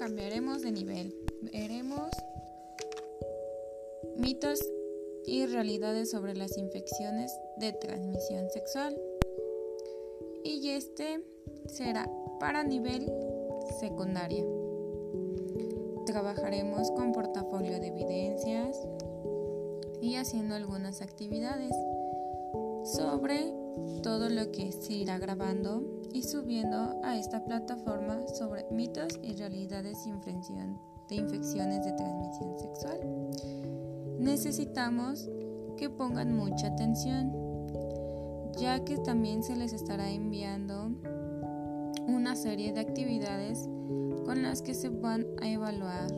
cambiaremos de nivel. Veremos mitos y realidades sobre las infecciones de transmisión sexual. Y este será para nivel secundaria. Trabajaremos con portafolio de evidencias y haciendo algunas actividades sobre todo lo que se irá grabando y subiendo a esta plataforma sobre mitos y realidades de infecciones de transmisión sexual. Necesitamos que pongan mucha atención, ya que también se les estará enviando una serie de actividades con las que se van a evaluar